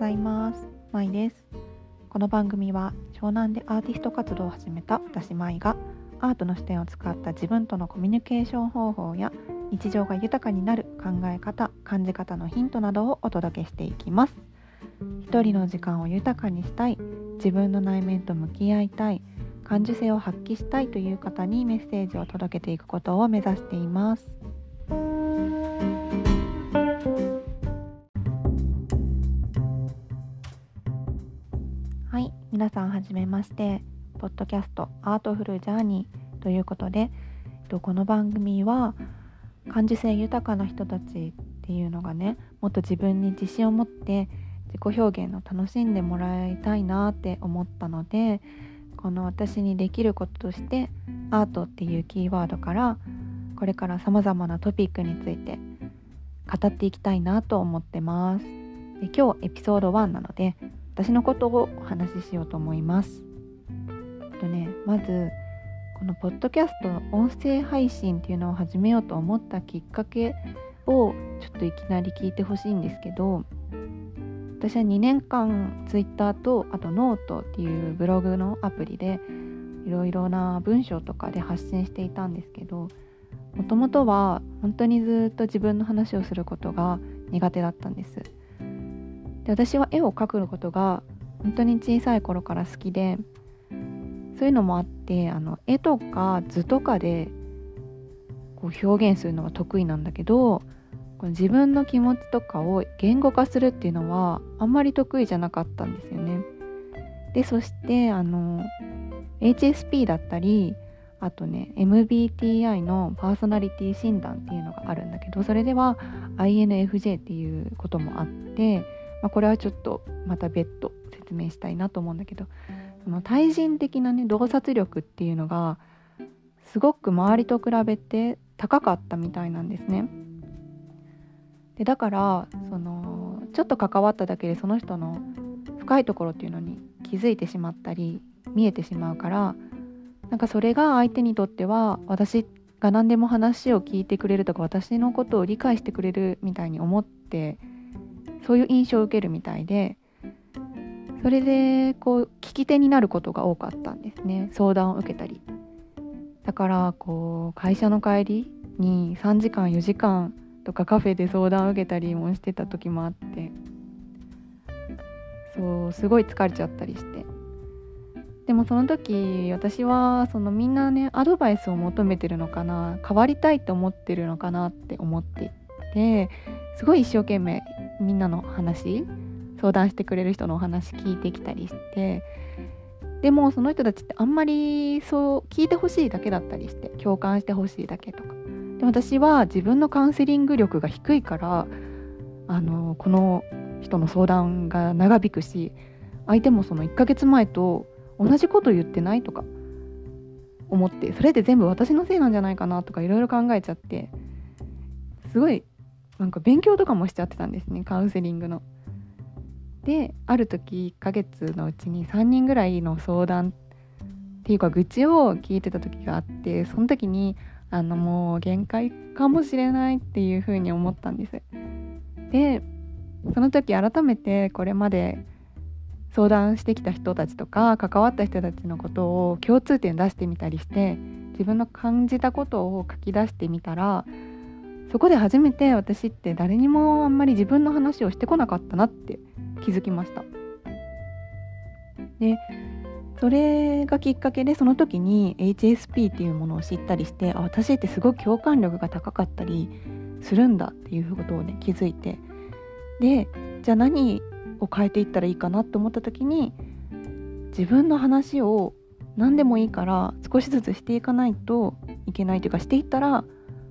ざいます。まいです。この番組は湘南でアーティスト活動を始めた私まいがアートの視点を使った自分とのコミュニケーション方法や日常が豊かになる考え方感じ方のヒントなどをお届けしていきます。一人の時間を豊かにしたい自分の内面と向き合いたい感受性を発揮したいという方にメッセージを届けていくことを目指しています。皆さんはじめましてポッドキャストアートフルジャーニーということでこの番組は感受性豊かな人たちっていうのがねもっと自分に自信を持って自己表現を楽しんでもらいたいなって思ったのでこの私にできることとしてアートっていうキーワードからこれからさまざまなトピックについて語っていきたいなと思ってます。で今日エピソード1なので私のことをお話ししようと思います。とねまずこのポッドキャストの音声配信っていうのを始めようと思ったきっかけをちょっといきなり聞いてほしいんですけど私は2年間 Twitter とあとノートっていうブログのアプリでいろいろな文章とかで発信していたんですけどもともとは本当にずっと自分の話をすることが苦手だったんです。で私は絵を描くことが本当に小さい頃から好きでそういうのもあってあの絵とか図とかでこう表現するのが得意なんだけどこの自分の気持ちとかを言語化するっていうのはあんまり得意じゃなかったんですよね。でそしてあの HSP だったりあとね MBTI のパーソナリティ診断っていうのがあるんだけどそれでは INFJ っていうこともあって、まあ、これはちょっとまた別途説明したいなと思うんだけどその対人的なね洞察力っていうのがすごく周りと比べて高かったみたいなんですね。でだからそのちょっと関わっただけでその人の深いところっていうのに気づいてしまったり見えてしまうからなんかそれが相手にとっては私が何でも話を聞いてくれるとか私のことを理解してくれるみたいに思ってそういう印象を受けるみたいでそれでこう聞き手になることが多かったんですね。相談を受けたり。だからこう会社の帰りに3時間4時間とかカフェで相談を受けたりもしてた時もあって。そうすごい疲れちゃったりして。でもその時私はそのみんなねアドバイスを求めてるのかな変わりたいと思ってるのかなって思っていてすごい一生懸命みんなの話相談してくれる人のお話聞いてきたりしてでもその人たちってあんまりそう聞いてほしいだけだったりして共感してほしいだけとか。で私は自分のカウンセリング力が低いからあのこの人の相談が長引くし相手もその1ヶ月前と同じこと言ってないとか思ってそれで全部私のせいなんじゃないかなとかいろいろ考えちゃってすごいなんか勉強とかもしちゃってたんですねカウンセリングの。である時1ヶ月のうちに3人ぐらいの相談っていうか愚痴を聞いてた時があってその時にあのもう限界かもしれないっていうふうに思ったんです。でその時改めてこれまで相談してきた人たちとか関わった人たちのことを共通点出してみたりして自分の感じたことを書き出してみたらそこで初めて私って誰にもあんまり自分の話をしてこなかったなって気づきました。でそれがきっかけでその時に HSP っていうものを知ったりしてあ私ってすごく共感力が高かったりするんだっていうことをね気づいて。でじゃあ何を変えていったらいいかなって思った時に自分の話を何でもいいから少しずつしていかないといけないというかしていったら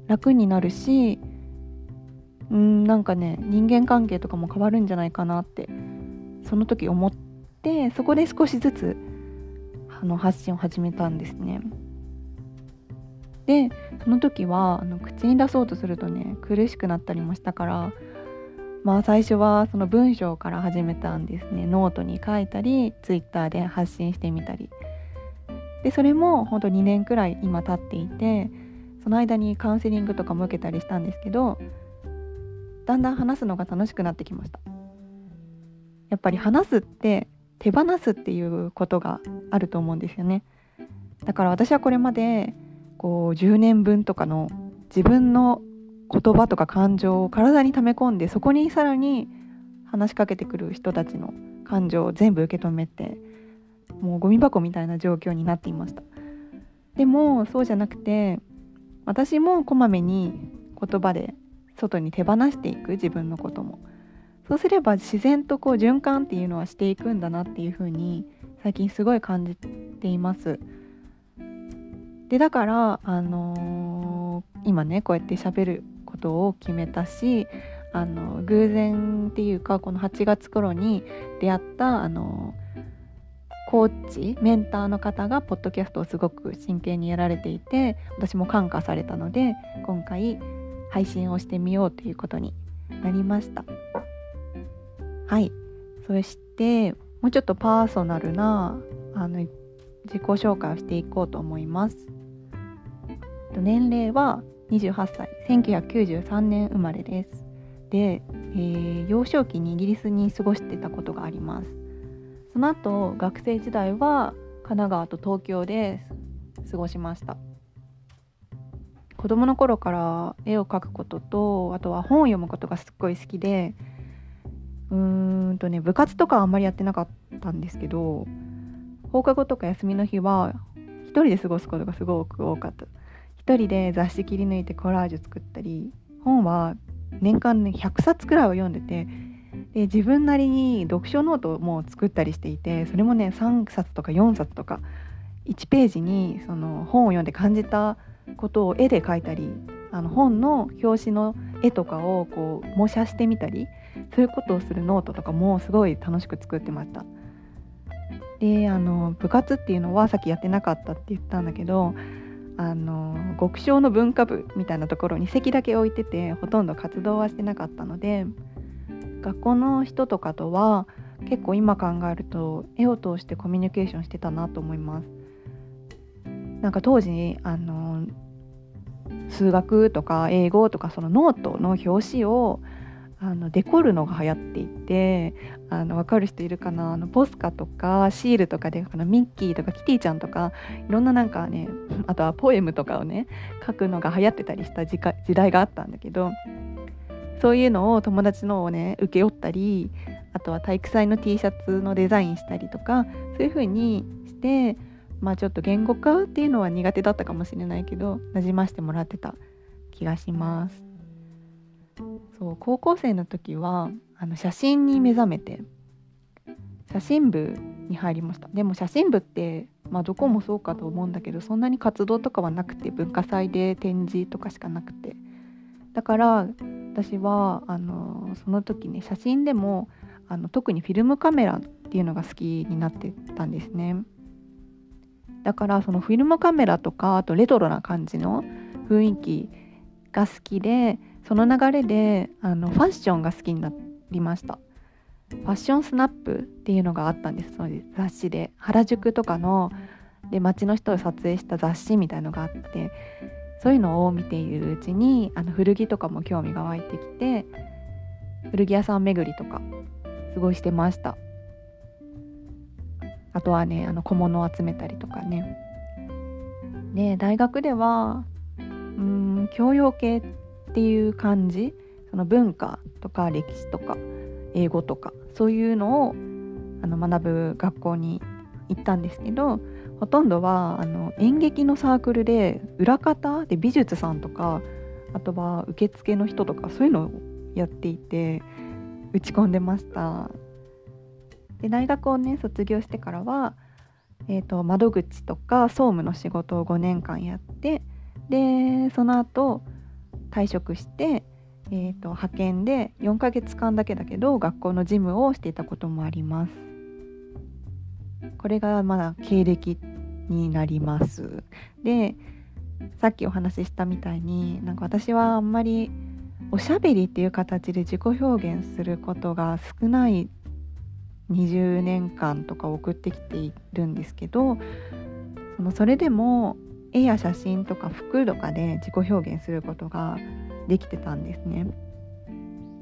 楽になるしうんなんかね人間関係とかも変わるんじゃないかなってその時思ってそこで少しずつあの発信を始めたんですね。でその時はあの口に出そうとするとね苦しくなったりもしたからまあ最初はその文章から始めたんですねノートに書いたりツイッターで発信してみたりでそれも本当2年くらい今経っていてその間にカウンセリングとかも受けたりしたんですけどだんだん話すのが楽しくなってきました。やっぱり話すって手放すっていうことがあると思うんですよね。だから私はこれまでこう10年分とかの自分の言葉とか感情を体に溜め込んでそこにさらに話しかけてくる人たちの感情を全部受け止めてもうゴミ箱みたいな状況になっていました。でもそうじゃなくて私もこまめに言葉で外に手放していく自分のことも。そうすれば自然とこう循環っていうのはしていくんだなっていうふうに最近すごい感じています。でだからあのー、今ねこうやって喋ることを決めたしあの偶然っていうかこの8月頃に出会ったあのコーチメンターの方がポッドキャストをすごく真剣にやられていて私も感化されたので今回配信をしてみようということになりました。はい。そしてもうちょっとパーソナルなあの自己紹介をしていこうと思います。年齢は28歳。1993年生まれです。で、えー、幼少期にイギリスに過ごしてたことがあります。その後学生時代は神奈川と東京で過ごしました。子供の頃から絵を描くこととあとは本を読むことがすっごい好きでうーんとね部活とかあんまりやってなかったんですけど放課後とか休みの日は一人で過ごすことがすごく多かった。一人で雑誌切り抜いてコラージュ作ったり本は年間ね100冊くらいを読んでてで自分なりに読書ノートも作ったりしていてそれもね3冊とか4冊とか1ページにその本を読んで感じたことを絵で描いたりあの本の表紙の絵とかをこう模写してみたりそういうことをするノートとかもすごい楽しく作ってました。であの部活っていうのはさっきやってなかったって言ったんだけどあの極小の文化部みたいなところに席だけ置いててほとんど活動はしてなかったので学校の人とかとは結構今考えると絵を通してコミュニケーションしてたなと思います。なんか当時あの数学とか英語とかそのノートの表紙をあのデコるのが流行っていてあの分かる人いるかな？あのポスカとかシールとかであのミッキーとかキティちゃんとかいろんななんかねあとはポエムとかをね書くのが流行ってたりした時代があったんだけどそういうのを友達のをね請け負ったりあとは体育祭の T シャツのデザインしたりとかそういう風にしてまあちょっと言語化っていうのは苦手だったかもしれないけどなじましてもらってた気がします。そう高校生の時はあの写真に目覚めて写真部に入りましたでも写真部って、まあ、どこもそうかと思うんだけどそんなに活動とかはなくて文化祭で展示とかしかなくてだから私はあのその時ね写真でもあの特にフィルムカメラっていうのが好きになってたんですね。だからそのフィルムカメラとかあとレトロな感じの雰囲気が好きでその流れであのファッションが好きになりました。ファッションスナップっていうのがあったんです。その雑誌で。原宿とかので街の人を撮影した雑誌みたいのがあってそういうのを見ているうちにあの古着とかも興味が湧いてきて古着屋さん巡りとかすごいしてました。あとはねあの小物を集めたりとかね。で大学ではうん教養系っていう感じその文化とか歴史とか英語とかそういうのをあの学ぶ学校に行ったんですけどほとんどはあの演劇のサークルで裏方で美術さんとかあとは受付の人とかそういうのをやっていて打ち込んでましたで大学をね卒業してからは、えーと窓口とか総務の仕事を5年間やってでその後退職して、えーと、派遣で4ヶ月間だけだけど学校の事務をしていたこともあります。これがまだ経歴になります。でさっきお話ししたみたいになんか私はあんまりおしゃべりっていう形で自己表現することが少ない20年間とか送ってきているんですけどそのそれでも絵や写真とか服とかで自己表現することができてたんですね。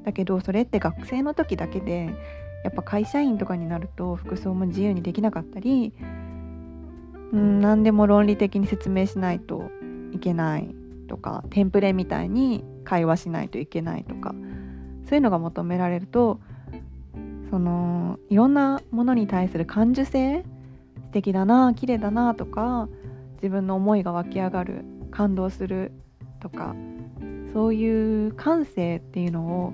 だけどそれって学生の時だけでやっぱ会社員とかになると服装も自由にできなかったりうん何でも論理的に説明しないといけないとかテンプレみたいに会話しないといけないとかそういうのが求められるとそのいろんなものに対する感受性素敵だな綺麗だなとか自分の思いが湧き上がる感動するとかそういう感性っていうのを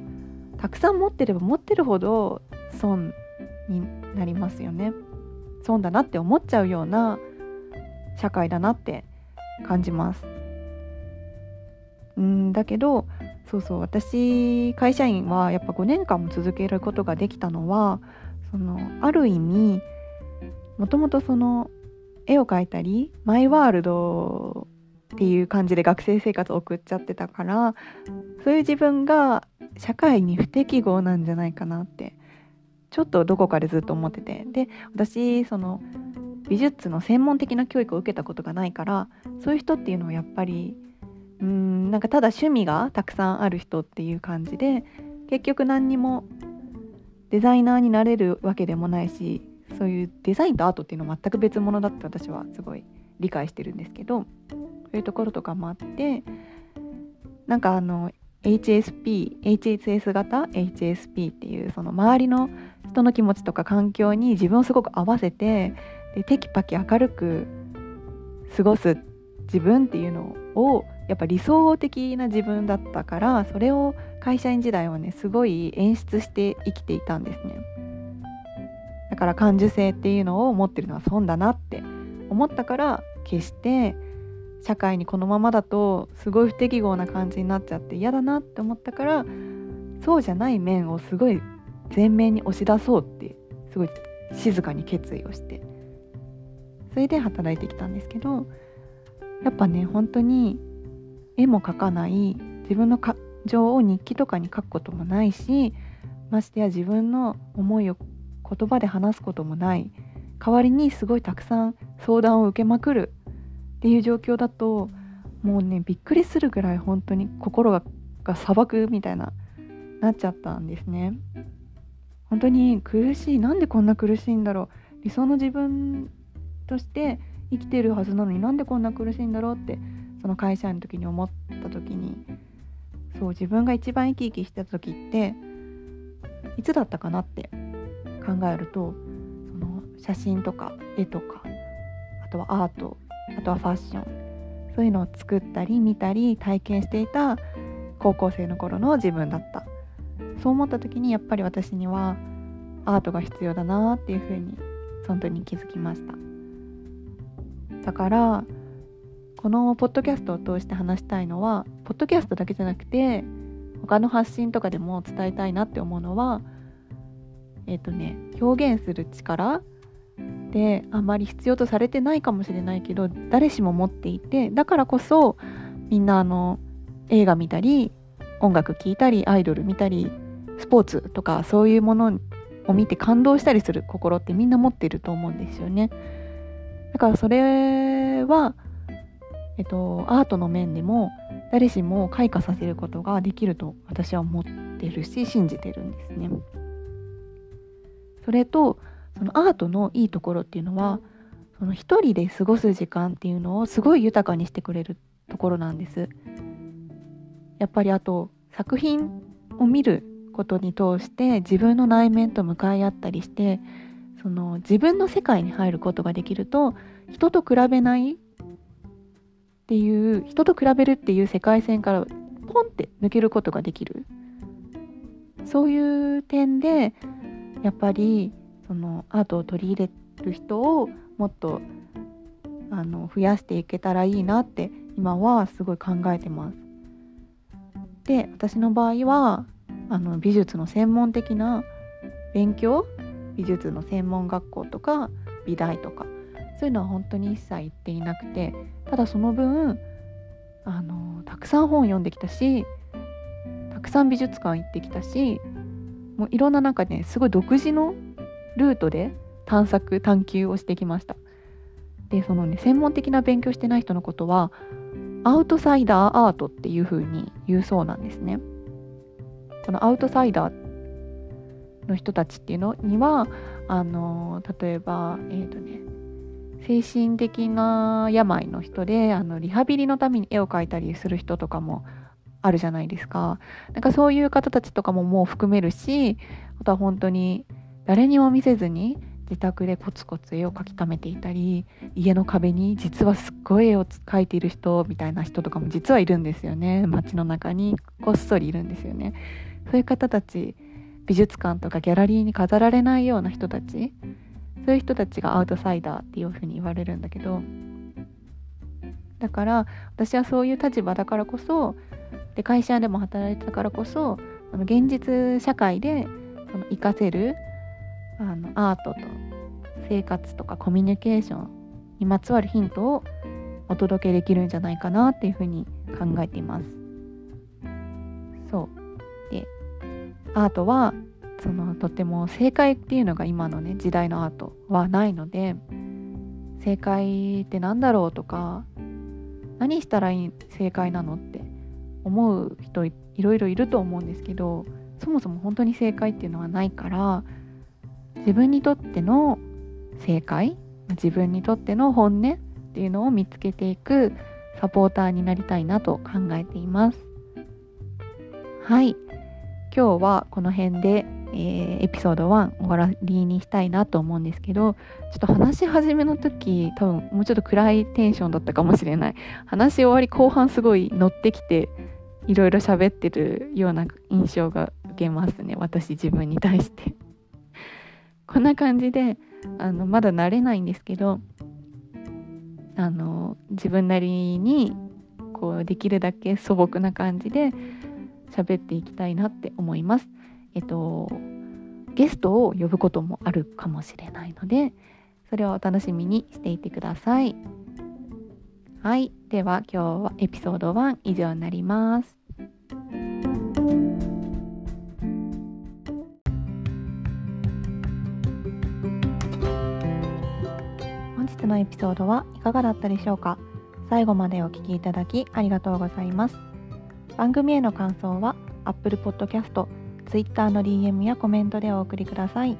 たくさん持ってれば持ってるほど損になりますよね。損だなって思っちゃうような社会だなって感じます。うんだけどそうそう私会社員はやっぱ5年間も続けることができたのはそのある意味もともとその絵を描いたりマイワールドっていう感じで学生生活を送っちゃってたからそういう自分が社会に不適合なんじゃないかなってちょっとどこかでずっと思ってて。で私その美術の専門的な教育を受けたことがないからそういう人っていうのはやっぱりうんなんかただ趣味がたくさんある人っていう感じで結局何にもデザイナーになれるわけでもないしそういうデザインとアートっていうのは全く別物だって私はすごい理解してるんですけどそういうところとかもあってなんかあの HSP、HSS 型 HSP っていうその周りの人の気持ちとか環境に自分をすごく合わせてでテキパキ明るく過ごす自分っていうのをやっぱ理想的な自分だったからそれを会社員時代はねすごい演出して生きていたんですね。だから感受性っていうのを持ってるのは損だなって思ったから決して社会にこのままだとすごい不適合な感じになっちゃって嫌だなって思ったからそうじゃない面をすごい前面に押し出そうってすごい静かに決意をしてそれで働いてきたんですけどやっぱね本当に絵も描かない自分の感情を日記とかに書くこともないしましてや自分の思いを言葉で話すこともない代わりにすごいたくさん相談を受けまくるっていう状況だともうねびっくりするぐらい本当に心がが砂漠みたいななっちゃったんですね。本当に苦しい。なんでこんな苦しいんだろう。理想の自分として生きてるはずなのになんでこんな苦しいんだろうってその会社員の時に思った時にそう自分が一番生き生きしてた時っていつだったかなって考えるとその写真とか絵とかあとはアートあとはファッションそういうのを作ったり見たり体験していた高校生の頃の自分だった。そう思った時にやっぱり私にはアートが必要だなっていうふうにその時に気づきました。だからこのポッドキャストを通して話したいのはポッドキャストだけじゃなくて他の発信とかでも伝えたいなって思うのはえっ、ー、とね表現する力であまり必要とされてないかもしれないけど誰しも持っていてだからこそみんなあの映画見たり音楽聴いたりアイドル見たりスポーツとかそういうものを見て感動したりする心ってみんな持ってると思うんですよね。だからそれはえっと、アートの面でも誰しも開花させることができると私は思ってるし信じてるんですね。それとそのアートのいいところっていうのはその一人で過ごす時間っていうのをすごい豊かにしてくれるところなんです。やっぱりあと作品を見ることに通して自分の内面と向かい合ったりしてその自分の世界に入ることができると人と比べないっていう人と比べるっていう世界線からポンって抜けることができるそういう点でやっぱりそのアートを取り入れる人をもっとあの増やしていけたらいいなって今はすごい考えてます。で私の場合はあの美術の専門的な勉強美術の専門学校とか美大とかそういうのは本当に一切行っていなくてただその分あのたくさん本を読んできたしたくさん美術館行ってきたしもういろんな中ですごい独自のルートで探索探求をしてきました。でそのね専門的な勉強してない人のことはアウトサイダーアートっていう風に言うそうなんですねこのアウトサイダーの人たちっていうのにはあの例えばえ、ー、とね精神的な病の人であのリハビリのために絵を描いたりする人とかもあるじゃないですか。なんかそういう方たちとかももう含めるしあとは本当に誰にも見せずに自宅でコツコツ絵を描き溜めていたり家の壁に実はすっごい絵を描いている人みたいな人とかも実はいるんですよね。街の中にこっそりいるんですよね。そういう方たち美術館とかギャラリーに飾られないような人たちそういう人たちがアウトサイダーっていうふうに言われるんだけどだから私はそういう立場だからこそで会社でも働いてたからこそあの現実社会でその活かせるあのアートと生活とかコミュニケーションにまつわるヒントをお届けできるんじゃないかなっていうふうに考えています。そうでアートはそのとても正解っていうのが今のね時代のアートはないので正解って何だろうとか何したらいい正解なのって思う人いろいろいると思うんですけどそもそも本当に正解っていうのはないから自分にとっての正解自分にとっての本音っていうのを見つけていくサポーターになりたいなと考えています。はい。今日はこの辺で、えー、エピソード1終わりにしたいなと思うんですけどちょっと話し始めの時多分もうちょっと暗いテンションだったかもしれない。話し終わり後半すごい乗ってきていろいろ喋ってるような印象が受けますね私自分に対して。こんな感じであのまだ慣れないんですけどあの自分なりにこうできるだけ素朴な感じで喋っていきたいなって思います。えっとゲストを呼ぶこともあるかもしれないのでそれをお楽しみにしていてください。はい。では今日はエピソード1以上になります。のエピソードはいかがだったでしょうか？最後までお聴きいただきありがとうございます。番組への感想は Apple Podcast、Twitter の DM やコメントでお送りください。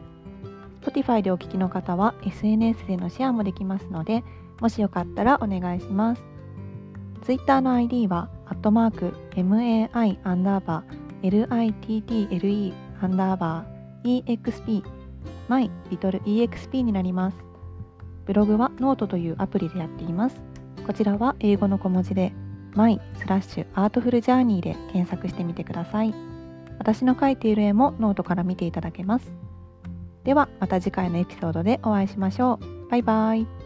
Spotify でお聞きの方は SNS でのシェアもできますので、もしよかったらお願いします。Twitter の ID は、アットマーク、MAI アンダーバー、LITTLE アンダーバー、EXPMYLITLEXP になります。ブログはノートというアプリでやっています。こちらは英語の小文字で、My スラッシュアートフルジャーニーで検索してみてください。私の描いている絵もノートから見ていただけます。ではまた次回のエピソードでお会いしましょう。バイバイ。